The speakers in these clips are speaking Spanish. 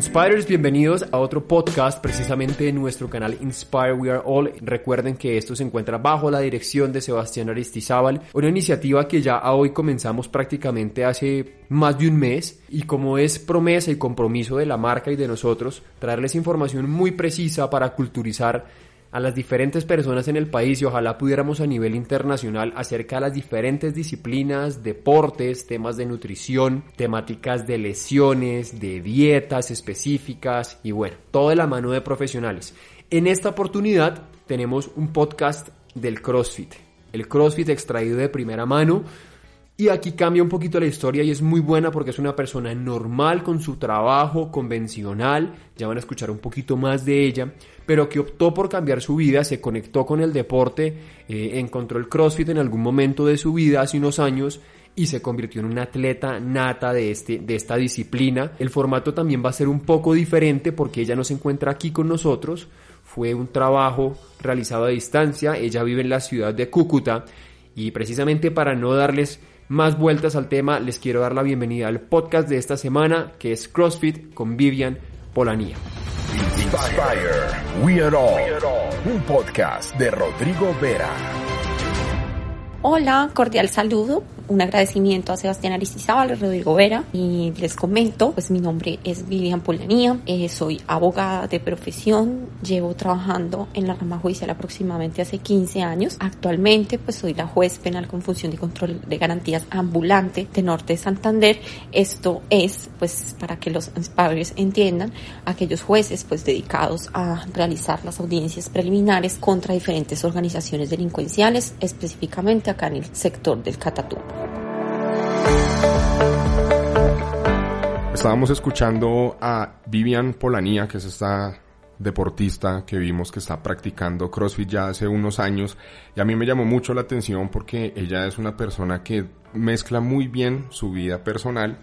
Inspirers, bienvenidos a otro podcast precisamente en nuestro canal Inspire We Are All. Recuerden que esto se encuentra bajo la dirección de Sebastián Aristizábal, una iniciativa que ya hoy comenzamos prácticamente hace más de un mes y como es promesa y compromiso de la marca y de nosotros, traerles información muy precisa para culturizar a las diferentes personas en el país y ojalá pudiéramos a nivel internacional acerca de las diferentes disciplinas, deportes, temas de nutrición, temáticas de lesiones, de dietas específicas y bueno, todo de la mano de profesionales. En esta oportunidad tenemos un podcast del CrossFit, el CrossFit extraído de primera mano y aquí cambia un poquito la historia y es muy buena porque es una persona normal con su trabajo convencional, ya van a escuchar un poquito más de ella, pero que optó por cambiar su vida, se conectó con el deporte, eh, encontró el CrossFit en algún momento de su vida hace unos años y se convirtió en un atleta nata de, este, de esta disciplina. El formato también va a ser un poco diferente porque ella no se encuentra aquí con nosotros, fue un trabajo realizado a distancia, ella vive en la ciudad de Cúcuta y precisamente para no darles más vueltas al tema, les quiero dar la bienvenida al podcast de esta semana, que es CrossFit con Vivian Polanía. Inspire, We Are All, un podcast de Rodrigo Vera. Hola, cordial saludo un agradecimiento a Sebastián Aristizábal, Rodrigo Vera y les comento, pues mi nombre es Vivian Polanía, eh, soy abogada de profesión, llevo trabajando en la rama judicial aproximadamente hace 15 años. Actualmente pues soy la juez penal con función de control de garantías ambulante de Norte de Santander. Esto es pues para que los padres entiendan aquellos jueces pues dedicados a realizar las audiencias preliminares contra diferentes organizaciones delincuenciales, específicamente acá en el sector del Catatumbo. Estábamos escuchando a Vivian Polanía, que es esta deportista que vimos que está practicando CrossFit ya hace unos años y a mí me llamó mucho la atención porque ella es una persona que mezcla muy bien su vida personal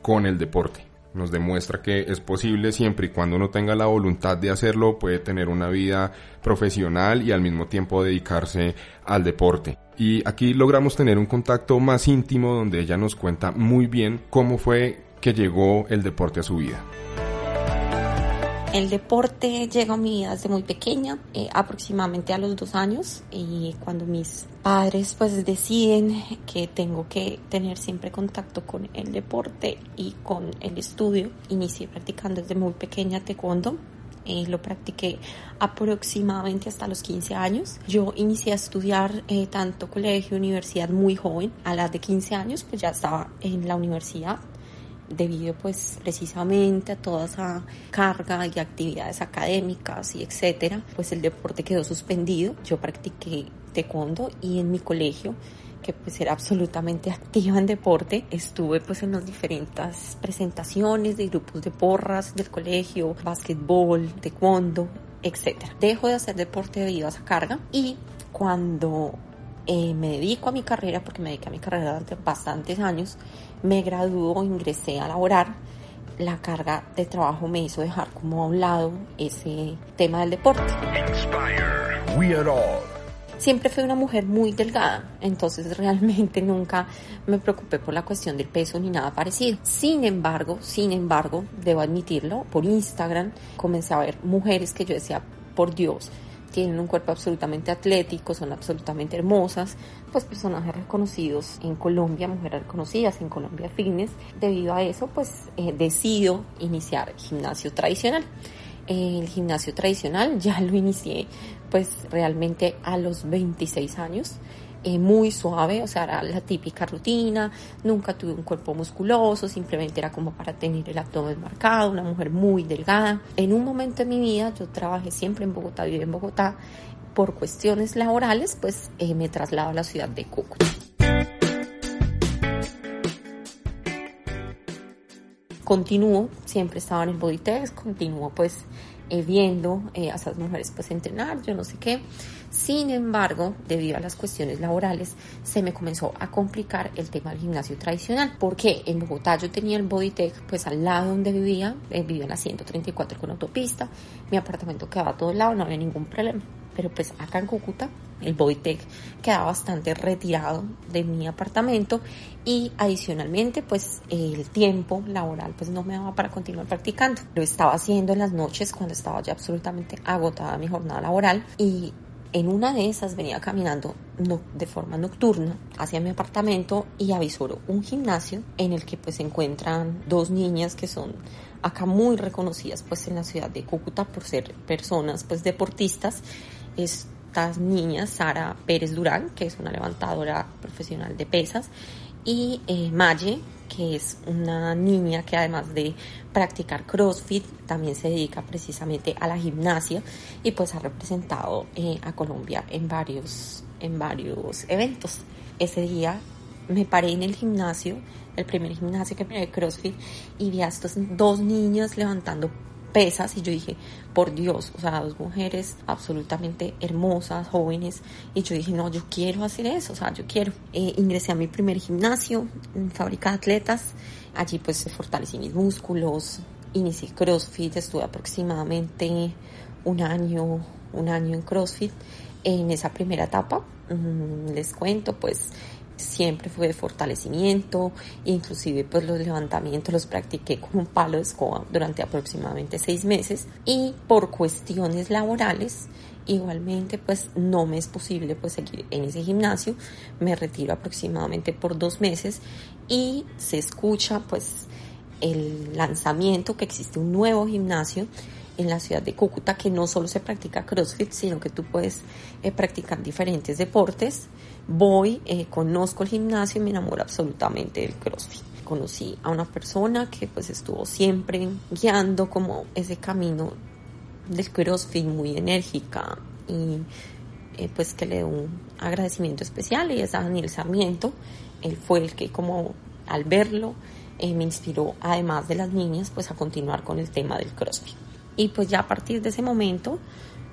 con el deporte. Nos demuestra que es posible siempre y cuando uno tenga la voluntad de hacerlo, puede tener una vida profesional y al mismo tiempo dedicarse al deporte. Y aquí logramos tener un contacto más íntimo donde ella nos cuenta muy bien cómo fue que llegó el deporte a su vida? El deporte llegó a mi vida desde muy pequeña, eh, aproximadamente a los dos años, y cuando mis padres pues deciden que tengo que tener siempre contacto con el deporte y con el estudio, inicié practicando desde muy pequeña taekwondo. Eh, lo practiqué aproximadamente hasta los 15 años. Yo inicié a estudiar eh, tanto colegio, universidad muy joven. A las de 15 años pues ya estaba en la universidad debido pues precisamente a toda esa carga y actividades académicas y etcétera, pues el deporte quedó suspendido. Yo practiqué taekwondo y en mi colegio que pues era absolutamente activa en deporte. Estuve pues en las diferentes presentaciones de grupos de porras del colegio, básquetbol, taekwondo, etcétera. Dejo de hacer deporte debido a esa carga y cuando eh, me dedico a mi carrera, porque me dediqué a mi carrera durante bastantes años, me graduó, ingresé a laborar, la carga de trabajo me hizo dejar como a un lado ese tema del deporte. Siempre fui una mujer muy delgada, entonces realmente nunca me preocupé por la cuestión del peso ni nada parecido. Sin embargo, sin embargo, debo admitirlo, por Instagram comencé a ver mujeres que yo decía, por Dios, tienen un cuerpo absolutamente atlético, son absolutamente hermosas, pues personajes reconocidos en Colombia, mujeres reconocidas en Colombia Fitness. Debido a eso, pues eh, decido iniciar gimnasio tradicional. El gimnasio tradicional ya lo inicié pues realmente a los 26 años. Eh, muy suave, o sea, era la típica rutina, nunca tuve un cuerpo musculoso, simplemente era como para tener el abdomen marcado, una mujer muy delgada. En un momento de mi vida yo trabajé siempre en Bogotá, viví en Bogotá, por cuestiones laborales, pues eh, me traslado a la ciudad de Cúcuta. continúo, siempre estaba en el body test, continúo pues eh, viendo eh, a esas mujeres pues entrenar, yo no sé qué. Sin embargo, debido a las cuestiones laborales, se me comenzó a complicar el tema del gimnasio tradicional. Porque en Bogotá yo tenía el Bodytech, pues al lado donde vivía, eh, vivía en la 134 con autopista, mi apartamento quedaba a todo lado, no había ningún problema. Pero pues acá en Cúcuta, el Bodytech quedaba bastante retirado de mi apartamento y adicionalmente pues el tiempo laboral pues no me daba para continuar practicando. Lo estaba haciendo en las noches cuando estaba ya absolutamente agotada mi jornada laboral y en una de esas venía caminando de forma nocturna hacia mi apartamento y avisoro un gimnasio en el que pues se encuentran dos niñas que son acá muy reconocidas pues en la ciudad de Cúcuta por ser personas pues deportistas. Estas niñas, Sara Pérez Durán, que es una levantadora profesional de pesas, y eh, que es una niña que además de practicar CrossFit, también se dedica precisamente a la gimnasia y pues ha representado eh, a Colombia en varios, en varios eventos. Ese día me paré en el gimnasio, el primer gimnasio que me de CrossFit, y vi a estos dos niños levantando pesas y yo dije, por Dios, o sea, dos mujeres absolutamente hermosas, jóvenes, y yo dije, no, yo quiero hacer eso, o sea, yo quiero. Eh, ingresé a mi primer gimnasio, en fábrica de atletas, allí pues fortalecí mis músculos, inicié CrossFit, estuve aproximadamente un año, un año en CrossFit. En esa primera etapa, mm, les cuento, pues siempre fue de fortalecimiento, inclusive pues los levantamientos los practiqué con un palo de escoba durante aproximadamente seis meses y por cuestiones laborales igualmente pues no me es posible pues seguir en ese gimnasio, me retiro aproximadamente por dos meses y se escucha pues el lanzamiento que existe un nuevo gimnasio en la ciudad de Cúcuta que no solo se practica CrossFit, sino que tú puedes eh, practicar diferentes deportes voy, eh, conozco el gimnasio y me enamoro absolutamente del CrossFit. Conocí a una persona que pues estuvo siempre guiando como ese camino del CrossFit muy enérgica y eh, pues que le doy un agradecimiento especial y es a Daniel Sarmiento. Él fue el que como al verlo eh, me inspiró además de las niñas pues a continuar con el tema del CrossFit. Y pues ya a partir de ese momento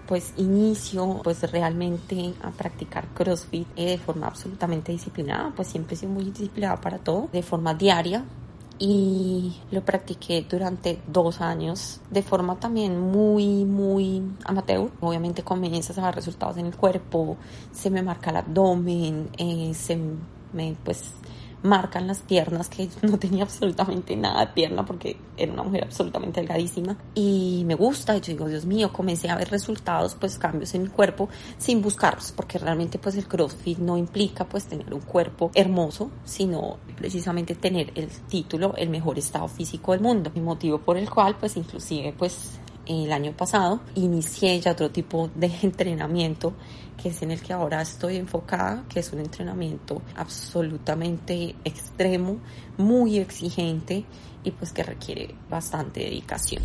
pues inicio pues realmente a practicar CrossFit de forma absolutamente disciplinada, pues siempre he sido muy disciplinada para todo, de forma diaria, y lo practiqué durante dos años de forma también muy, muy amateur. Obviamente comienzas a ver resultados en el cuerpo, se me marca el abdomen, eh, se me pues marcan las piernas, que no tenía absolutamente nada de pierna porque era una mujer absolutamente delgadísima. Y me gusta, y yo digo, Dios mío, comencé a ver resultados, pues cambios en mi cuerpo sin buscarlos, porque realmente pues el CrossFit no implica pues tener un cuerpo hermoso, sino precisamente tener el título, el mejor estado físico del mundo. Mi motivo por el cual pues inclusive pues el año pasado inicié ya otro tipo de entrenamiento que es en el que ahora estoy enfocada, que es un entrenamiento absolutamente extremo, muy exigente y pues que requiere bastante dedicación.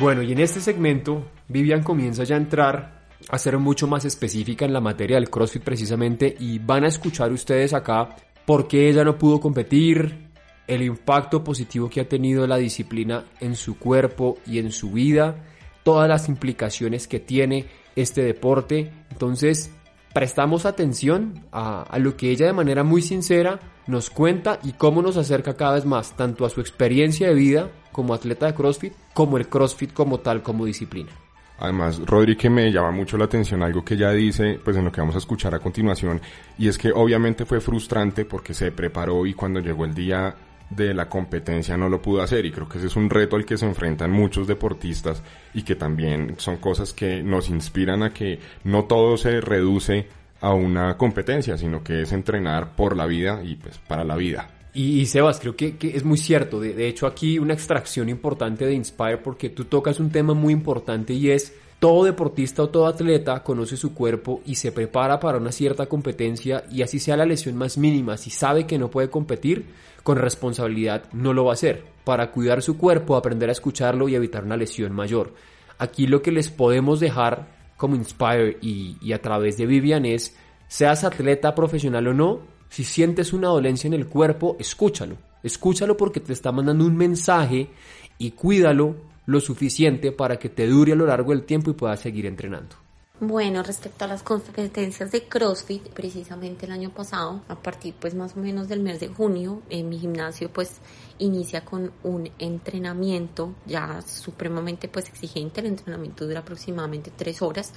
Bueno, y en este segmento Vivian comienza ya a entrar a ser mucho más específica en la materia del CrossFit precisamente y van a escuchar ustedes acá por qué ella no pudo competir, el impacto positivo que ha tenido la disciplina en su cuerpo y en su vida, todas las implicaciones que tiene este deporte. Entonces, prestamos atención a, lo que ella de manera muy sincera nos cuenta y cómo nos acerca cada vez más tanto a su experiencia de vida como atleta de CrossFit, como el CrossFit como tal, como disciplina. Además, Rodri, me llama mucho la atención algo que ella dice, pues en lo que vamos a escuchar a continuación, y es que obviamente fue frustrante porque se preparó y cuando llegó el día de la competencia no lo pudo hacer y creo que ese es un reto al que se enfrentan muchos deportistas y que también son cosas que nos inspiran a que no todo se reduce a una competencia, sino que es entrenar por la vida y pues para la vida. Y, Sebas, creo que, es muy cierto. De, de hecho, aquí una extracción importante de Inspire porque tú tocas un tema muy importante y es todo deportista o todo atleta conoce su cuerpo y se prepara para una cierta competencia y así sea la lesión más mínima, si sabe que no puede competir, con responsabilidad no lo va a hacer. Para cuidar su cuerpo, aprender a escucharlo y evitar una lesión mayor. Aquí lo que les podemos dejar como Inspire y, y a través de Vivian es, seas atleta profesional o no, si sientes una dolencia en el cuerpo, escúchalo. Escúchalo porque te está mandando un mensaje y cuídalo lo suficiente para que te dure a lo largo del tiempo y puedas seguir entrenando. Bueno, respecto a las competencias de CrossFit, precisamente el año pasado, a partir pues más o menos del mes de junio, en mi gimnasio pues inicia con un entrenamiento ya supremamente pues exigente, el entrenamiento dura aproximadamente tres horas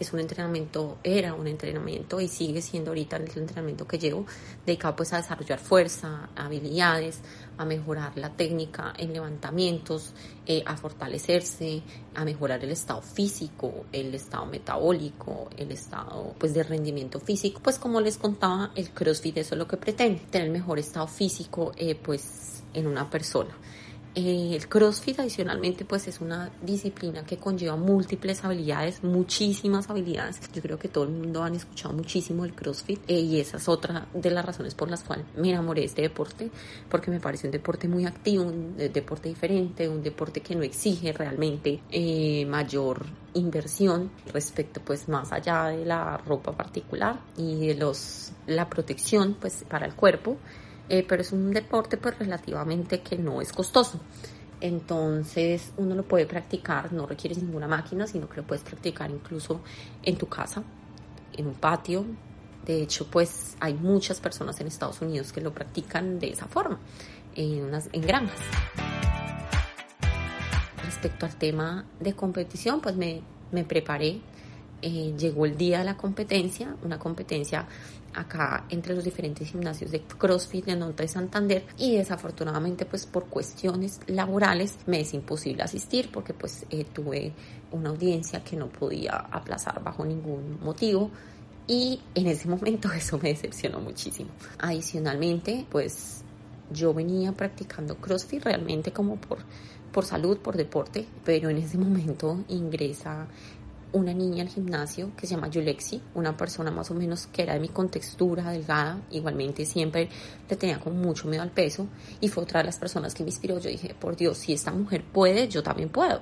es un entrenamiento, era un entrenamiento y sigue siendo ahorita el entrenamiento que llevo, dedicado pues a desarrollar fuerza, habilidades, a mejorar la técnica en levantamientos, eh, a fortalecerse, a mejorar el estado físico, el estado metabólico, el estado pues de rendimiento físico, pues como les contaba, el CrossFit eso es lo que pretende, tener mejor estado físico eh, pues en una persona. Eh, el CrossFit adicionalmente pues es una disciplina que conlleva múltiples habilidades, muchísimas habilidades. Yo creo que todo el mundo han escuchado muchísimo el CrossFit eh, y esa es otra de las razones por las cuales me enamoré de este deporte porque me parece un deporte muy activo, un deporte diferente, un deporte que no exige realmente eh, mayor inversión respecto pues más allá de la ropa particular y de los la protección pues para el cuerpo eh, pero es un deporte pues relativamente que no es costoso. Entonces uno lo puede practicar, no requieres ninguna máquina, sino que lo puedes practicar incluso en tu casa, en un patio. De hecho, pues hay muchas personas en Estados Unidos que lo practican de esa forma, en, unas, en granjas. Respecto al tema de competición, pues me, me preparé eh, llegó el día de la competencia, una competencia acá entre los diferentes gimnasios de CrossFit de Norte de Santander y desafortunadamente pues por cuestiones laborales me es imposible asistir porque pues eh, tuve una audiencia que no podía aplazar bajo ningún motivo y en ese momento eso me decepcionó muchísimo. Adicionalmente pues yo venía practicando CrossFit realmente como por por salud, por deporte, pero en ese momento ingresa una niña al gimnasio que se llama Yulexi, una persona más o menos que era de mi contextura, delgada, igualmente siempre le tenía con mucho miedo al peso y fue otra de las personas que me inspiró. Yo dije, por Dios, si esta mujer puede, yo también puedo.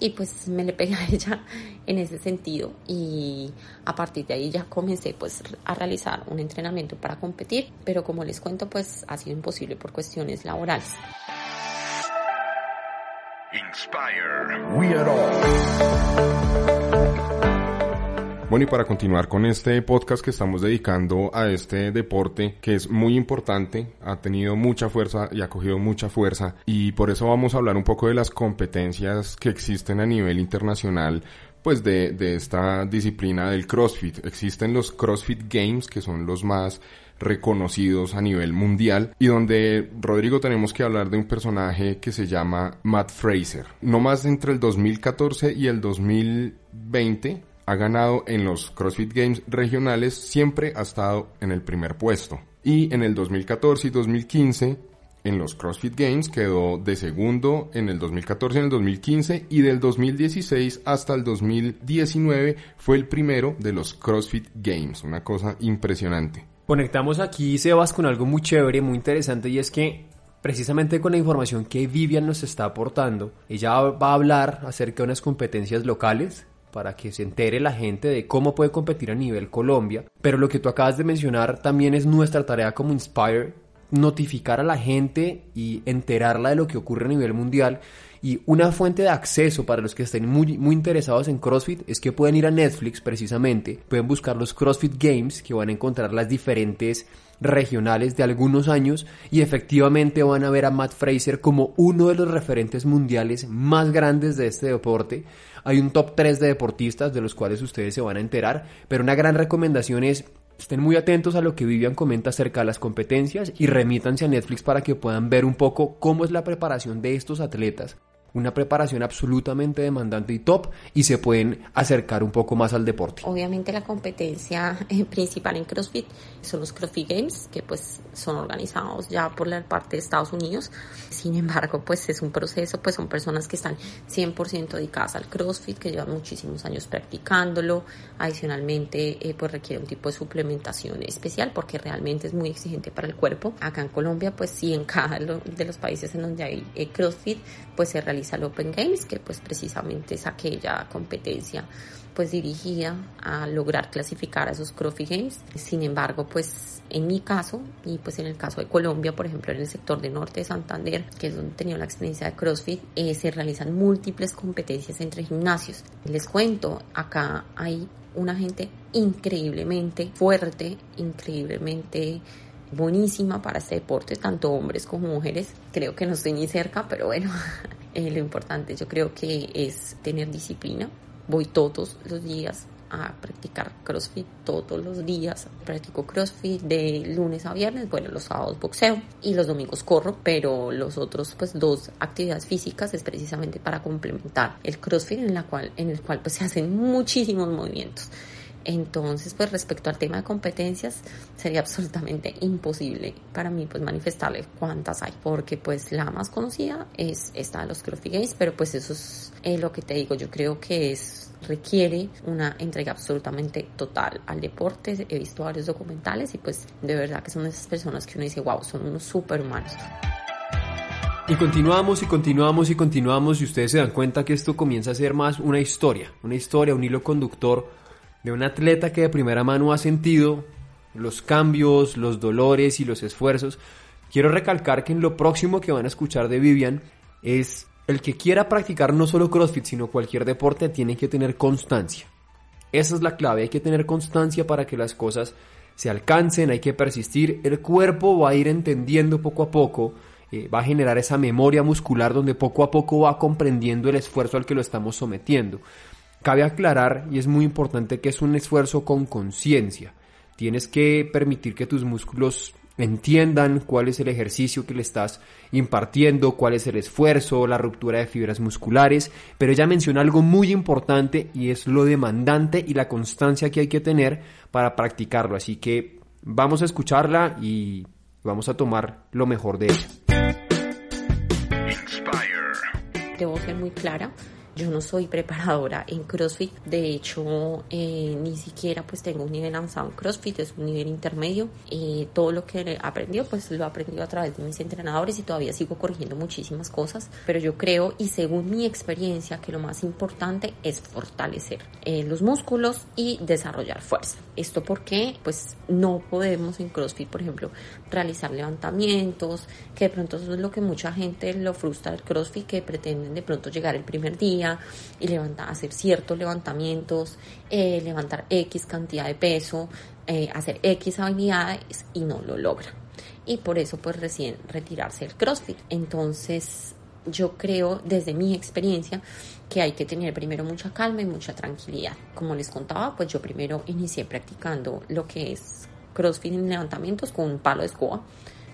Y pues me le pegué a ella en ese sentido y a partir de ahí ya comencé pues a realizar un entrenamiento para competir, pero como les cuento pues ha sido imposible por cuestiones laborales. Bueno, y para continuar con este podcast que estamos dedicando a este deporte que es muy importante, ha tenido mucha fuerza y ha cogido mucha fuerza y por eso vamos a hablar un poco de las competencias que existen a nivel internacional pues de, de esta disciplina del CrossFit. Existen los CrossFit Games que son los más reconocidos a nivel mundial y donde Rodrigo tenemos que hablar de un personaje que se llama Matt Fraser. No más entre el 2014 y el 2020 ha ganado en los CrossFit Games regionales, siempre ha estado en el primer puesto. Y en el 2014 y 2015, en los CrossFit Games, quedó de segundo en el 2014 y en el 2015 y del 2016 hasta el 2019 fue el primero de los CrossFit Games. Una cosa impresionante. Conectamos aquí, Sebas, con algo muy chévere, muy interesante y es que precisamente con la información que Vivian nos está aportando, ella va a hablar acerca de unas competencias locales para que se entere la gente de cómo puede competir a nivel Colombia. Pero lo que tú acabas de mencionar también es nuestra tarea como Inspire, notificar a la gente y enterarla de lo que ocurre a nivel mundial. Y una fuente de acceso para los que estén muy, muy interesados en CrossFit es que pueden ir a Netflix precisamente, pueden buscar los CrossFit Games que van a encontrar las diferentes regionales de algunos años y efectivamente van a ver a Matt Fraser como uno de los referentes mundiales más grandes de este deporte. Hay un top 3 de deportistas de los cuales ustedes se van a enterar, pero una gran recomendación es Estén muy atentos a lo que Vivian comenta acerca de las competencias y remítanse a Netflix para que puedan ver un poco cómo es la preparación de estos atletas una preparación absolutamente demandante y top y se pueden acercar un poco más al deporte. Obviamente la competencia eh, principal en CrossFit son los CrossFit Games, que pues son organizados ya por la parte de Estados Unidos. Sin embargo, pues es un proceso, pues son personas que están 100% dedicadas al CrossFit, que llevan muchísimos años practicándolo. Adicionalmente, eh, pues requiere un tipo de suplementación especial porque realmente es muy exigente para el cuerpo. Acá en Colombia, pues sí, en cada de los países en donde hay eh, CrossFit, pues se realiza el Open Games, que pues precisamente es aquella competencia pues dirigida a lograr clasificar a esos CrossFit Games. Sin embargo, pues en mi caso y pues en el caso de Colombia, por ejemplo, en el sector de norte de Santander, que es donde tenido la experiencia de CrossFit, eh, se realizan múltiples competencias entre gimnasios. Les cuento, acá hay una gente increíblemente fuerte, increíblemente buenísima para este deporte, tanto hombres como mujeres. Creo que no estoy ni cerca, pero bueno, eh, lo importante yo creo que es tener disciplina. Voy todos los días a practicar CrossFit todos los días. Practico CrossFit de lunes a viernes, bueno, los sábados boxeo y los domingos corro, pero los otros pues dos actividades físicas es precisamente para complementar el CrossFit en la cual en el cual pues se hacen muchísimos movimientos. Entonces, pues respecto al tema de competencias, sería absolutamente imposible para mí pues manifestarle cuántas hay, porque pues la más conocida es esta de los CrossFit Games, pero pues eso es eh, lo que te digo, yo creo que es requiere una entrega absolutamente total al deporte. He visto varios documentales y pues de verdad que son esas personas que uno dice, wow, son unos superhumanos. Y continuamos y continuamos y continuamos y ustedes se dan cuenta que esto comienza a ser más una historia, una historia, un hilo conductor de un atleta que de primera mano ha sentido los cambios, los dolores y los esfuerzos. Quiero recalcar que en lo próximo que van a escuchar de Vivian es el que quiera practicar no solo CrossFit, sino cualquier deporte, tiene que tener constancia. Esa es la clave, hay que tener constancia para que las cosas se alcancen, hay que persistir, el cuerpo va a ir entendiendo poco a poco, eh, va a generar esa memoria muscular donde poco a poco va comprendiendo el esfuerzo al que lo estamos sometiendo. Cabe aclarar, y es muy importante, que es un esfuerzo con conciencia. Tienes que permitir que tus músculos entiendan cuál es el ejercicio que le estás impartiendo, cuál es el esfuerzo, la ruptura de fibras musculares, pero ella menciona algo muy importante y es lo demandante y la constancia que hay que tener para practicarlo. Así que vamos a escucharla y vamos a tomar lo mejor de ella. Debo ser muy clara yo no soy preparadora en CrossFit, de hecho eh, ni siquiera pues tengo un nivel avanzado en CrossFit, es un nivel intermedio. y todo lo que he aprendido pues lo he aprendido a través de mis entrenadores y todavía sigo corrigiendo muchísimas cosas, pero yo creo y según mi experiencia que lo más importante es fortalecer eh, los músculos y desarrollar fuerza. Esto porque pues no podemos en CrossFit por ejemplo realizar levantamientos, que de pronto eso es lo que mucha gente lo frustra el CrossFit, que pretenden de pronto llegar el primer día y levantar, hacer ciertos levantamientos, eh, levantar X cantidad de peso, eh, hacer X habilidades y no lo logra. Y por eso pues recién retirarse del CrossFit. Entonces yo creo desde mi experiencia que hay que tener primero mucha calma y mucha tranquilidad. Como les contaba, pues yo primero inicié practicando lo que es CrossFit en levantamientos con un palo de escoba.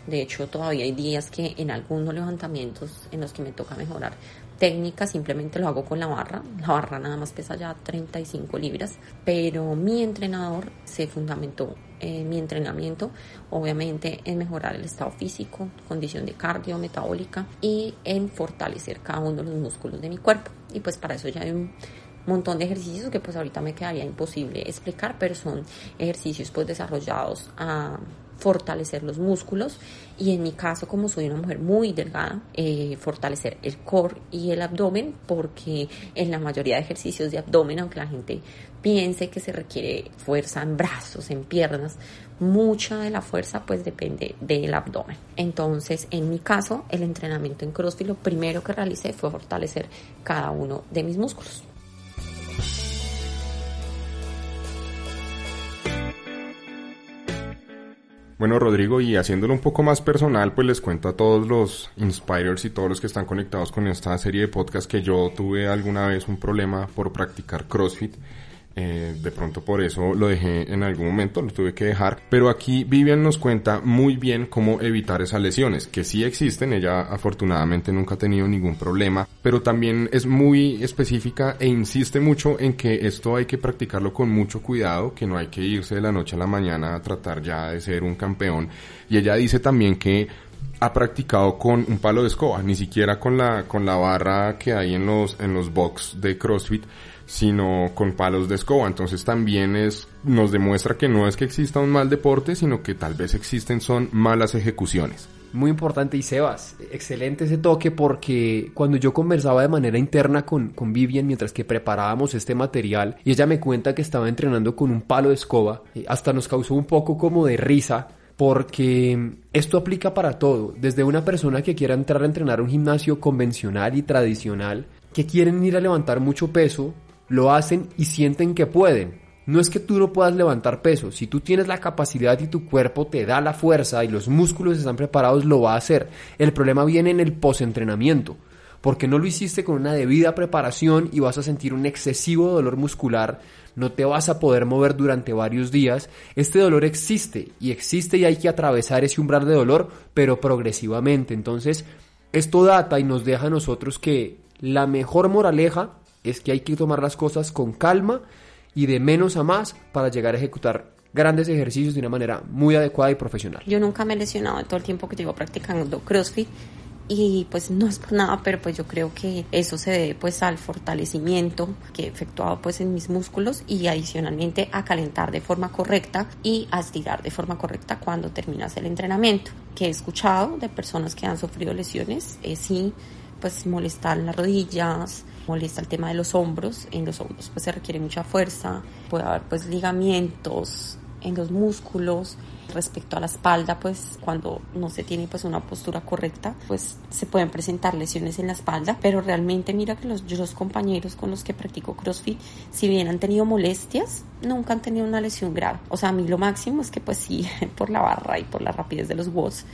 De hecho, todavía hay días que en algunos levantamientos en los que me toca mejorar técnica simplemente lo hago con la barra. La barra nada más pesa ya 35 libras, pero mi entrenador se fundamentó en mi entrenamiento, obviamente en mejorar el estado físico, condición de cardio, metabólica y en fortalecer cada uno de los músculos de mi cuerpo. Y pues para eso ya hay un montón de ejercicios que pues ahorita me quedaría imposible explicar, pero son ejercicios pues desarrollados a fortalecer los músculos y en mi caso como soy una mujer muy delgada eh, fortalecer el core y el abdomen porque en la mayoría de ejercicios de abdomen aunque la gente piense que se requiere fuerza en brazos en piernas mucha de la fuerza pues depende del abdomen. Entonces en mi caso el entrenamiento en CrossFit lo primero que realicé fue fortalecer cada uno de mis músculos Bueno, Rodrigo, y haciéndolo un poco más personal, pues les cuento a todos los Inspirers y todos los que están conectados con esta serie de podcast que yo tuve alguna vez un problema por practicar CrossFit eh, de pronto por eso lo dejé en algún momento, lo tuve que dejar. Pero aquí Vivian nos cuenta muy bien cómo evitar esas lesiones, que sí existen, ella afortunadamente nunca ha tenido ningún problema, pero también es muy específica e insiste mucho en que esto hay que practicarlo con mucho cuidado, que no hay que irse de la noche a la mañana a tratar ya de ser un campeón. Y ella dice también que ha practicado con un palo de escoba, ni siquiera con la, con la barra que hay en los, en los box de CrossFit, sino con palos de escoba. Entonces también es, nos demuestra que no es que exista un mal deporte, sino que tal vez existen son malas ejecuciones. Muy importante y Sebas, excelente ese toque porque cuando yo conversaba de manera interna con, con Vivian mientras que preparábamos este material y ella me cuenta que estaba entrenando con un palo de escoba, eh, hasta nos causó un poco como de risa porque esto aplica para todo, desde una persona que quiera entrar a entrenar a un gimnasio convencional y tradicional, que quieren ir a levantar mucho peso, lo hacen y sienten que pueden. No es que tú no puedas levantar peso, si tú tienes la capacidad y tu cuerpo te da la fuerza y los músculos están preparados, lo va a hacer. El problema viene en el postentrenamiento, porque no lo hiciste con una debida preparación y vas a sentir un excesivo dolor muscular no te vas a poder mover durante varios días, este dolor existe y existe y hay que atravesar ese umbral de dolor, pero progresivamente. Entonces, esto data y nos deja a nosotros que la mejor moraleja es que hay que tomar las cosas con calma y de menos a más para llegar a ejecutar grandes ejercicios de una manera muy adecuada y profesional. Yo nunca me he lesionado todo el tiempo que llevo practicando CrossFit y pues no es por nada, pero pues yo creo que eso se debe pues al fortalecimiento que he efectuado pues en mis músculos y adicionalmente a calentar de forma correcta y a estirar de forma correcta cuando terminas el entrenamiento. Que he escuchado de personas que han sufrido lesiones, es sí, pues molestar las rodillas, molesta el tema de los hombros, en los hombros pues se requiere mucha fuerza, puede haber pues ligamentos en los músculos, respecto a la espalda, pues cuando no se tiene pues una postura correcta, pues se pueden presentar lesiones en la espalda, pero realmente mira que los, los compañeros con los que practico CrossFit, si bien han tenido molestias, nunca han tenido una lesión grave. O sea, a mí lo máximo es que pues sí, por la barra y por la rapidez de los watts,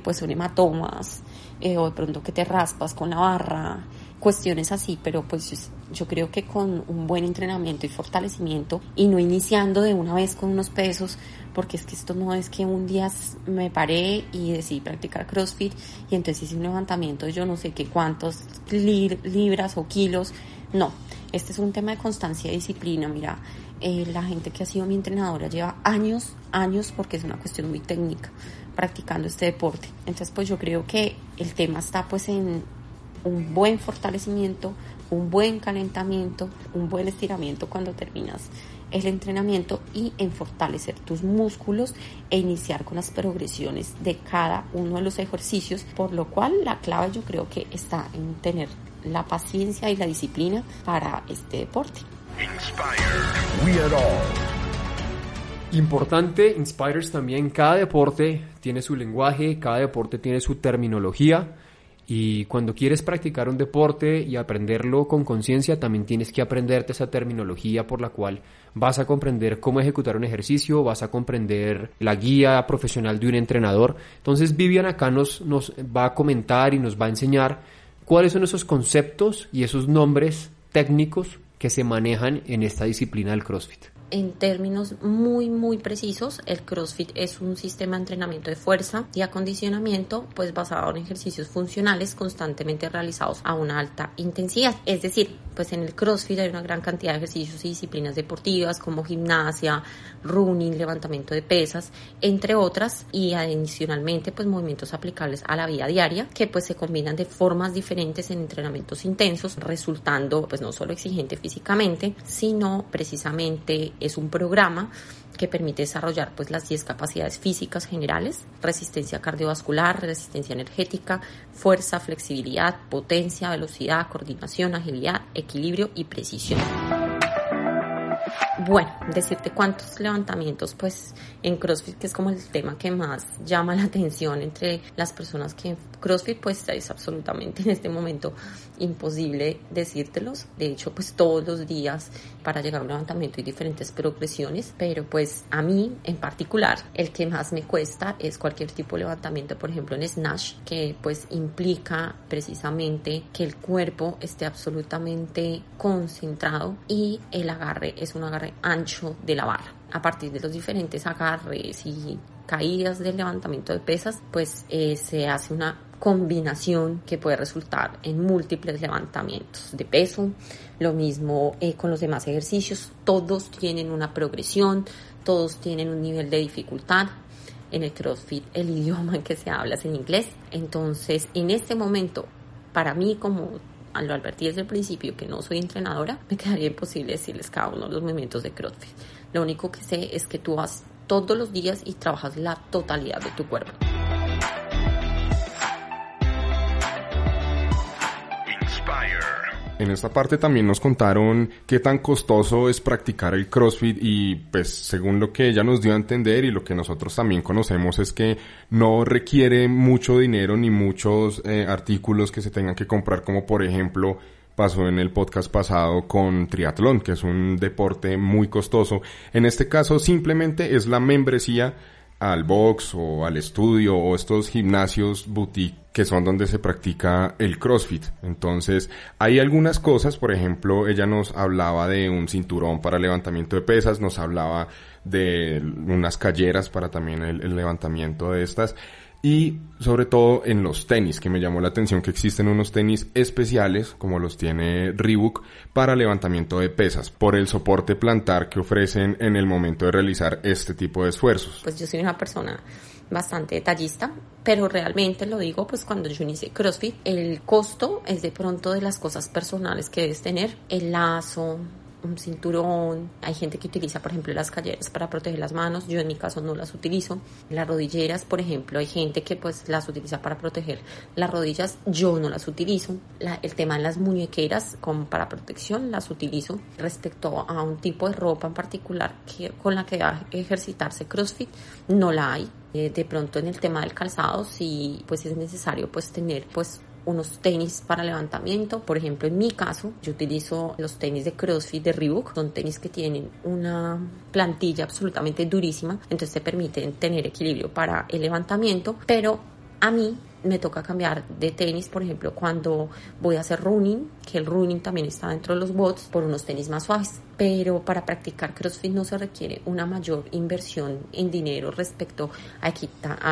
pues son hematomas, eh, o de pronto que te raspas con la barra, cuestiones así, pero pues yo creo que con un buen entrenamiento y fortalecimiento y no iniciando de una vez con unos pesos, porque es que esto no es que un día me paré y decidí practicar CrossFit y entonces hice un levantamiento de yo no sé qué cuántos libras o kilos, no, este es un tema de constancia y disciplina, mira, eh, la gente que ha sido mi entrenadora lleva años, años, porque es una cuestión muy técnica, practicando este deporte. Entonces, pues yo creo que el tema está pues en un buen fortalecimiento, un buen calentamiento, un buen estiramiento cuando terminas el entrenamiento y en fortalecer tus músculos e iniciar con las progresiones de cada uno de los ejercicios, por lo cual la clave yo creo que está en tener la paciencia y la disciplina para este deporte. Importante, Inspires también, cada deporte tiene su lenguaje, cada deporte tiene su terminología. Y cuando quieres practicar un deporte y aprenderlo con conciencia, también tienes que aprenderte esa terminología por la cual vas a comprender cómo ejecutar un ejercicio, vas a comprender la guía profesional de un entrenador. Entonces Vivian acá nos, nos va a comentar y nos va a enseñar cuáles son esos conceptos y esos nombres técnicos que se manejan en esta disciplina del CrossFit en términos muy muy precisos, el CrossFit es un sistema de entrenamiento de fuerza y acondicionamiento pues basado en ejercicios funcionales constantemente realizados a una alta intensidad. Es decir, pues en el CrossFit hay una gran cantidad de ejercicios y disciplinas deportivas como gimnasia, running, levantamiento de pesas, entre otras y adicionalmente pues movimientos aplicables a la vida diaria que pues se combinan de formas diferentes en entrenamientos intensos, resultando pues no solo exigente físicamente, sino precisamente es un programa que permite desarrollar pues las 10 capacidades físicas generales, resistencia cardiovascular, resistencia energética, fuerza, flexibilidad, potencia, velocidad, coordinación, agilidad, equilibrio y precisión. Bueno, decirte cuántos levantamientos, pues en CrossFit, que es como el tema que más llama la atención entre las personas que CrossFit, pues es absolutamente en este momento imposible decírtelos. De hecho, pues todos los días para llegar a un levantamiento hay diferentes progresiones, pero pues a mí en particular el que más me cuesta es cualquier tipo de levantamiento, por ejemplo en Snatch, que pues implica precisamente que el cuerpo esté absolutamente concentrado y el agarre es un agarre ancho de la barra. A partir de los diferentes agarres y caídas del levantamiento de pesas, pues eh, se hace una combinación que puede resultar en múltiples levantamientos de peso. Lo mismo eh, con los demás ejercicios, todos tienen una progresión, todos tienen un nivel de dificultad. En el CrossFit el idioma en que se habla es en inglés. Entonces, en este momento, para mí como lo advertí desde el principio que no soy entrenadora, me quedaría imposible decirles cada uno de los movimientos de CrossFit. Lo único que sé es que tú vas todos los días y trabajas la totalidad de tu cuerpo. En esta parte también nos contaron qué tan costoso es practicar el CrossFit y pues según lo que ella nos dio a entender y lo que nosotros también conocemos es que no requiere mucho dinero ni muchos eh, artículos que se tengan que comprar como por ejemplo pasó en el podcast pasado con triatlón, que es un deporte muy costoso. En este caso simplemente es la membresía al box o al estudio o estos gimnasios boutique que son donde se practica el CrossFit. Entonces, hay algunas cosas, por ejemplo, ella nos hablaba de un cinturón para levantamiento de pesas, nos hablaba de unas calleras para también el, el levantamiento de estas y sobre todo en los tenis, que me llamó la atención que existen unos tenis especiales, como los tiene Reebok, para levantamiento de pesas, por el soporte plantar que ofrecen en el momento de realizar este tipo de esfuerzos. Pues yo soy una persona bastante detallista, pero realmente lo digo pues cuando yo inicié CrossFit, el costo es de pronto de las cosas personales que debes tener, el lazo, un cinturón, hay gente que utiliza, por ejemplo, las calleras para proteger las manos, yo en mi caso no las utilizo, las rodilleras, por ejemplo, hay gente que pues las utiliza para proteger las rodillas, yo no las utilizo, el tema de las muñequeras como para protección las utilizo, respecto a un tipo de ropa en particular que, con la que va a ejercitarse CrossFit, no la hay, eh, de pronto en el tema del calzado sí pues es necesario pues tener pues unos tenis para levantamiento. Por ejemplo, en mi caso, yo utilizo los tenis de CrossFit de Reebok. Son tenis que tienen una plantilla absolutamente durísima, entonces te permiten tener equilibrio para el levantamiento, pero a mí me toca cambiar de tenis, por ejemplo, cuando voy a hacer running, que el running también está dentro de los bots, por unos tenis más suaves. Pero para practicar CrossFit no se requiere una mayor inversión en dinero respecto a,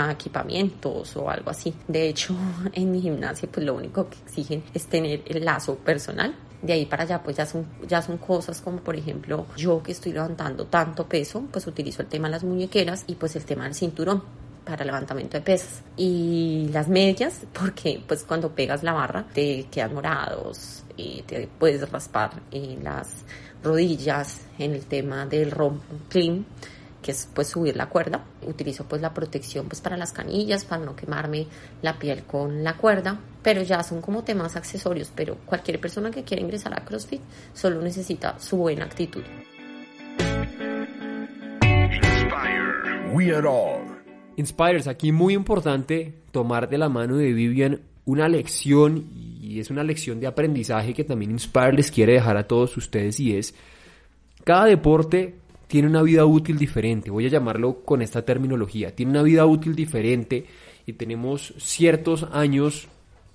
a equipamientos o algo así. De hecho, en mi gimnasia, pues lo único que exigen es tener el lazo personal de ahí para allá pues ya son, ya son cosas como por ejemplo yo que estoy levantando tanto peso pues utilizo el tema de las muñequeras y pues el tema del cinturón para levantamiento de pesas. Y las medias, porque pues cuando pegas la barra te quedan morados, y te puedes raspar en las rodillas, en el tema del romp clean que es pues subir la cuerda. Utilizo pues la protección pues para las canillas, para no quemarme la piel con la cuerda, pero ya son como temas accesorios, pero cualquier persona que quiera ingresar a CrossFit solo necesita su buena actitud. We are all Inspires, aquí muy importante tomar de la mano de Vivian una lección y es una lección de aprendizaje que también Inspire les quiere dejar a todos ustedes y es cada deporte tiene una vida útil diferente, voy a llamarlo con esta terminología, tiene una vida útil diferente y tenemos ciertos años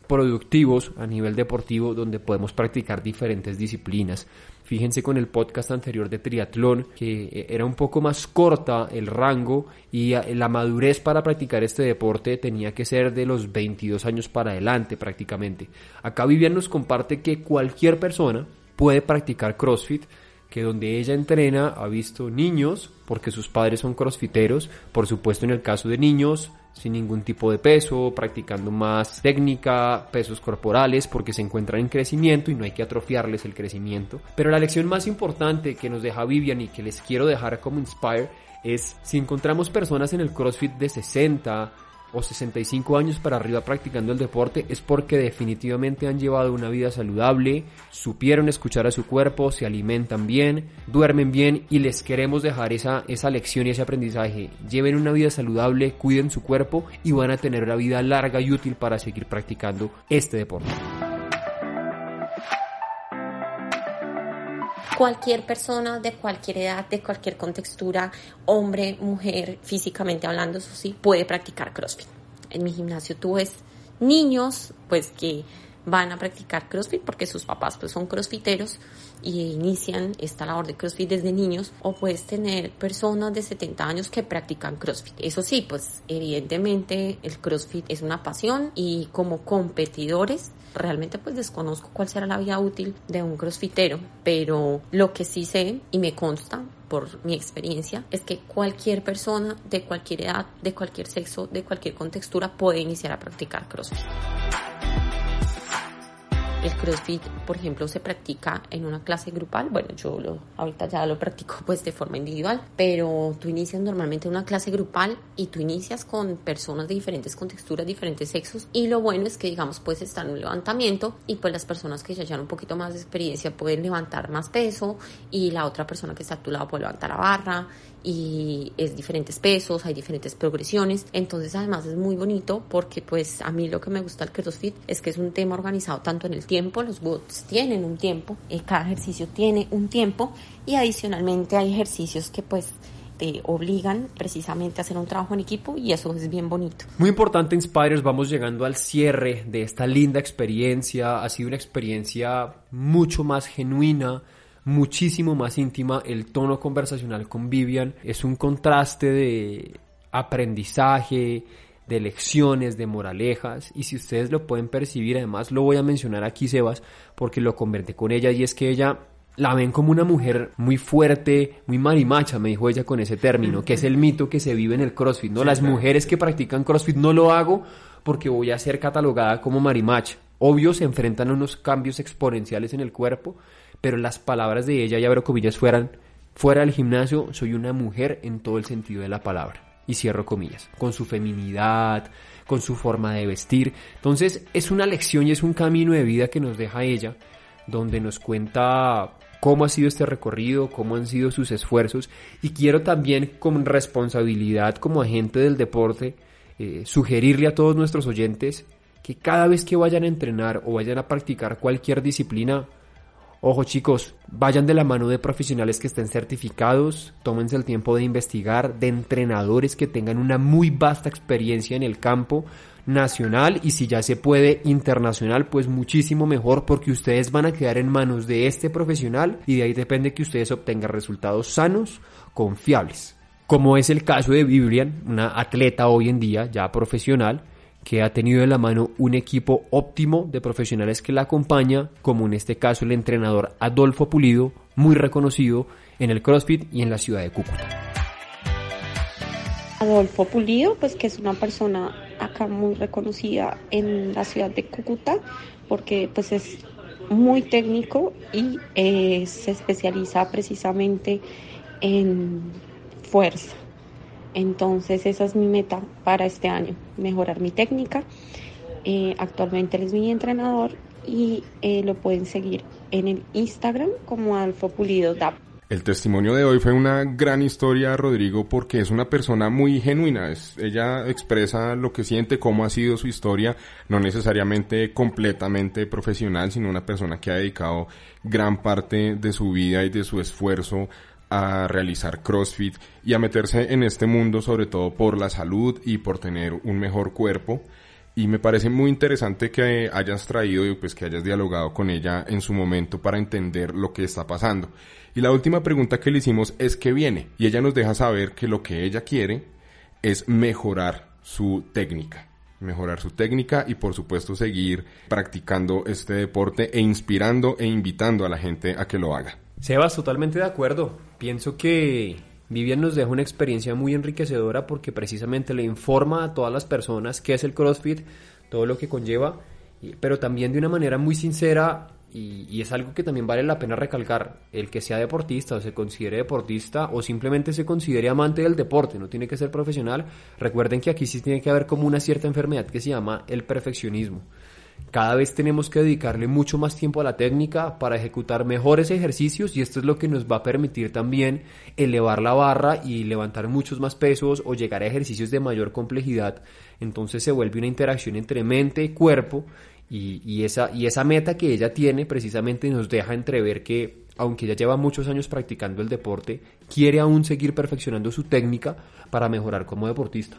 productivos a nivel deportivo donde podemos practicar diferentes disciplinas. Fíjense con el podcast anterior de triatlón que eh, era un poco más corta el rango y eh, la madurez para practicar este deporte tenía que ser de los 22 años para adelante prácticamente. Acá Vivian nos comparte que cualquier persona puede practicar CrossFit que donde ella entrena ha visto niños, porque sus padres son crossfiteros, por supuesto en el caso de niños, sin ningún tipo de peso, practicando más técnica, pesos corporales, porque se encuentran en crecimiento y no hay que atrofiarles el crecimiento. Pero la lección más importante que nos deja Vivian y que les quiero dejar como Inspire es si encontramos personas en el CrossFit de 60, o 65 años para arriba practicando el deporte es porque definitivamente han llevado una vida saludable, supieron escuchar a su cuerpo, se alimentan bien, duermen bien y les queremos dejar esa, esa lección y ese aprendizaje. Lleven una vida saludable, cuiden su cuerpo y van a tener una vida larga y útil para seguir practicando este deporte. Cualquier persona de cualquier edad, de cualquier contextura, hombre, mujer, físicamente hablando, eso sí, puede practicar CrossFit. En mi gimnasio tú ves niños, pues que van a practicar CrossFit porque sus papás pues son crossfiteros y inician esta labor de CrossFit desde niños o puedes tener personas de 70 años que practican CrossFit. Eso sí, pues evidentemente el CrossFit es una pasión y como competidores realmente pues desconozco cuál será la vida útil de un crossfitero, pero lo que sí sé y me consta por mi experiencia es que cualquier persona de cualquier edad, de cualquier sexo, de cualquier contextura puede iniciar a practicar crossfit. El CrossFit, por ejemplo, se practica en una clase grupal. Bueno, yo lo, ahorita ya lo practico pues de forma individual, pero tú inicias normalmente una clase grupal y tú inicias con personas de diferentes contexturas, diferentes sexos y lo bueno es que digamos pues está en un levantamiento y pues las personas que ya llevan un poquito más de experiencia pueden levantar más peso y la otra persona que está a tu lado puede levantar la barra y es diferentes pesos, hay diferentes progresiones, entonces además es muy bonito porque pues a mí lo que me gusta del CrossFit es que es un tema organizado tanto en el tiempo, los bots tienen un tiempo, eh, cada ejercicio tiene un tiempo y adicionalmente hay ejercicios que pues te obligan precisamente a hacer un trabajo en equipo y eso es bien bonito. Muy importante, Inspires, vamos llegando al cierre de esta linda experiencia. Ha sido una experiencia mucho más genuina, muchísimo más íntima. El tono conversacional con Vivian es un contraste de aprendizaje, de lecciones, de moralejas, y si ustedes lo pueden percibir, además lo voy a mencionar aquí, Sebas, porque lo convertí con ella, y es que ella la ven como una mujer muy fuerte, muy marimacha, me dijo ella con ese término, que es el mito que se vive en el CrossFit, ¿no? Las mujeres que practican CrossFit no lo hago porque voy a ser catalogada como marimacha. Obvio, se enfrentan a unos cambios exponenciales en el cuerpo, pero las palabras de ella, ya abro comillas, fueran, fuera del gimnasio, soy una mujer en todo el sentido de la palabra. Y cierro comillas, con su feminidad, con su forma de vestir. Entonces, es una lección y es un camino de vida que nos deja ella, donde nos cuenta cómo ha sido este recorrido, cómo han sido sus esfuerzos y quiero también con responsabilidad como agente del deporte eh, sugerirle a todos nuestros oyentes que cada vez que vayan a entrenar o vayan a practicar cualquier disciplina, ojo chicos, vayan de la mano de profesionales que estén certificados, tómense el tiempo de investigar, de entrenadores que tengan una muy vasta experiencia en el campo, nacional y si ya se puede internacional, pues muchísimo mejor porque ustedes van a quedar en manos de este profesional y de ahí depende que ustedes obtengan resultados sanos, confiables. Como es el caso de Vivian, una atleta hoy en día ya profesional, que ha tenido de la mano un equipo óptimo de profesionales que la acompaña, como en este caso el entrenador Adolfo Pulido, muy reconocido en el CrossFit y en la ciudad de Cúcuta. Adolfo Pulido, pues que es una persona acá muy reconocida en la ciudad de Cúcuta, porque pues es muy técnico y eh, se especializa precisamente en fuerza. Entonces esa es mi meta para este año, mejorar mi técnica. Eh, actualmente él es mi entrenador y eh, lo pueden seguir en el Instagram como Adolfo Pulido DAP. El testimonio de hoy fue una gran historia, Rodrigo, porque es una persona muy genuina. Ella expresa lo que siente, cómo ha sido su historia, no necesariamente completamente profesional, sino una persona que ha dedicado gran parte de su vida y de su esfuerzo a realizar CrossFit y a meterse en este mundo, sobre todo por la salud y por tener un mejor cuerpo y me parece muy interesante que hayas traído y pues que hayas dialogado con ella en su momento para entender lo que está pasando. Y la última pregunta que le hicimos es qué viene y ella nos deja saber que lo que ella quiere es mejorar su técnica, mejorar su técnica y por supuesto seguir practicando este deporte e inspirando e invitando a la gente a que lo haga. Sebas, totalmente de acuerdo. Pienso que Vivian nos deja una experiencia muy enriquecedora porque precisamente le informa a todas las personas qué es el CrossFit, todo lo que conlleva, pero también de una manera muy sincera y, es algo que también vale la pena recalcar, el que sea deportista o se considere deportista o simplemente se considere amante del deporte, no tiene que ser profesional, recuerden que aquí sí tiene que haber como una cierta enfermedad que se llama el perfeccionismo. Cada vez tenemos que dedicarle mucho más tiempo a la técnica para ejecutar mejores ejercicios y esto es lo que nos va a permitir también elevar la barra y levantar muchos más pesos o llegar a ejercicios de mayor complejidad. Entonces se vuelve una interacción entre mente y cuerpo y, esa, y esa meta que ella tiene precisamente nos deja entrever que aunque ella lleva muchos años practicando el deporte, quiere aún seguir perfeccionando su técnica para mejorar como deportista.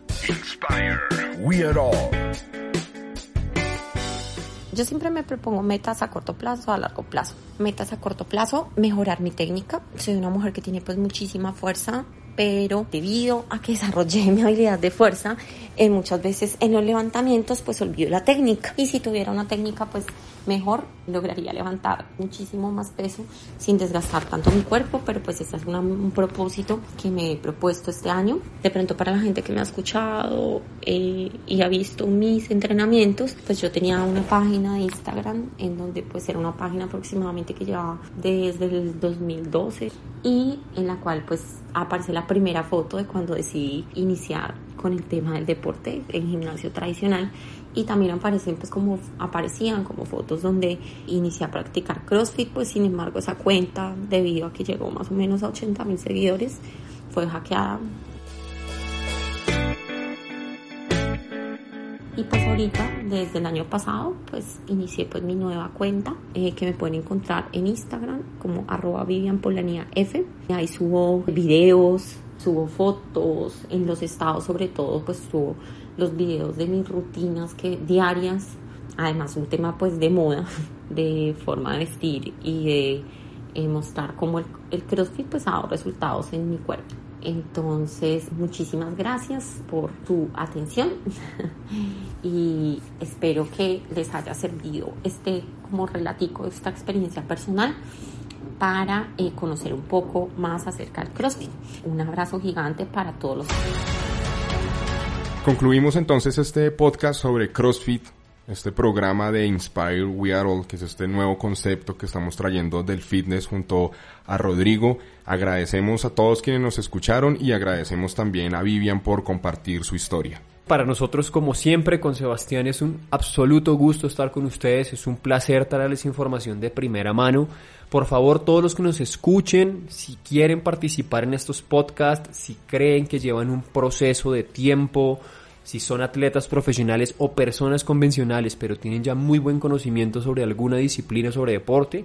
Yo siempre me propongo metas a corto plazo, a largo plazo. Metas a corto plazo, mejorar mi técnica. Soy una mujer que tiene pues muchísima fuerza, pero debido a que desarrollé mi habilidad de fuerza, eh, muchas veces en los levantamientos pues olvido la técnica y si tuviera una técnica pues mejor lograría levantar muchísimo más peso sin desgastar tanto mi cuerpo, pero pues ese es un propósito que me he propuesto este año. De pronto para la gente que me ha escuchado eh, y ha visto mis entrenamientos, pues yo tenía una página de Instagram en donde pues era una página aproximadamente que llevaba desde el 2012 y en la cual pues aparece la primera foto de cuando decidí iniciar con el tema del deporte en gimnasio tradicional y también aparecen pues como aparecían como fotos donde inicié a practicar CrossFit pues sin embargo esa cuenta debido a que llegó más o menos a 80 mil seguidores fue hackeada. Y pues ahorita desde el año pasado pues inicié pues mi nueva cuenta eh, que me pueden encontrar en Instagram como arroba Vivian ahí subo videos subo fotos en los estados sobre todo pues subo los videos de mis rutinas que diarias, además un tema pues de moda, de forma de vestir y de eh, mostrar cómo el, el CrossFit pues ha dado resultados en mi cuerpo. Entonces, muchísimas gracias por tu atención y espero que les haya servido este como relatico, esta experiencia personal para eh, conocer un poco más acerca del CrossFit. Un abrazo gigante para todos los Concluimos entonces este podcast sobre CrossFit, este programa de Inspire We Are All, que es este nuevo concepto que estamos trayendo del fitness junto a Rodrigo. Agradecemos a todos quienes nos escucharon y agradecemos también a Vivian por compartir su historia. Para nosotros, como siempre, con Sebastián es un absoluto gusto estar con ustedes, es un placer traerles información de primera mano. Por favor, todos los que nos escuchen, si quieren participar en estos podcasts, si creen que llevan un proceso de tiempo, si son atletas profesionales o personas convencionales, pero tienen ya muy buen conocimiento sobre alguna disciplina, sobre deporte,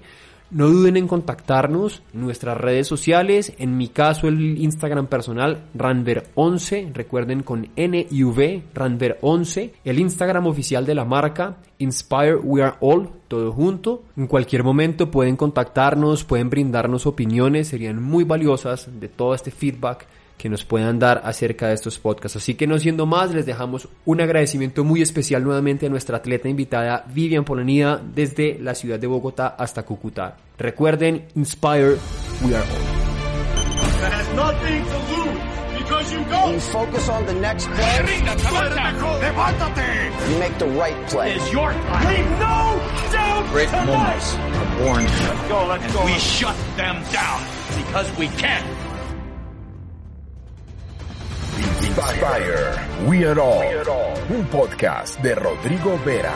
no duden en contactarnos nuestras redes sociales, en mi caso el Instagram personal Ranver11, recuerden con NUV Ranver11, el Instagram oficial de la marca Inspire We Are All, todo junto. En cualquier momento pueden contactarnos, pueden brindarnos opiniones, serían muy valiosas de todo este feedback que nos puedan dar acerca de estos podcasts. Así que no siendo más, les dejamos un agradecimiento muy especial nuevamente a nuestra atleta invitada Vivian Polonida desde la ciudad de Bogotá hasta Cúcuta. Recuerden, Inspire, we are all. You focus on the next play. You make the right play. It's your time. Leave no doubt Great tonight. moments are born. Let's go, let's and go. we shut them down because we can. Inspire. We are all. Un podcast de Rodrigo Vera.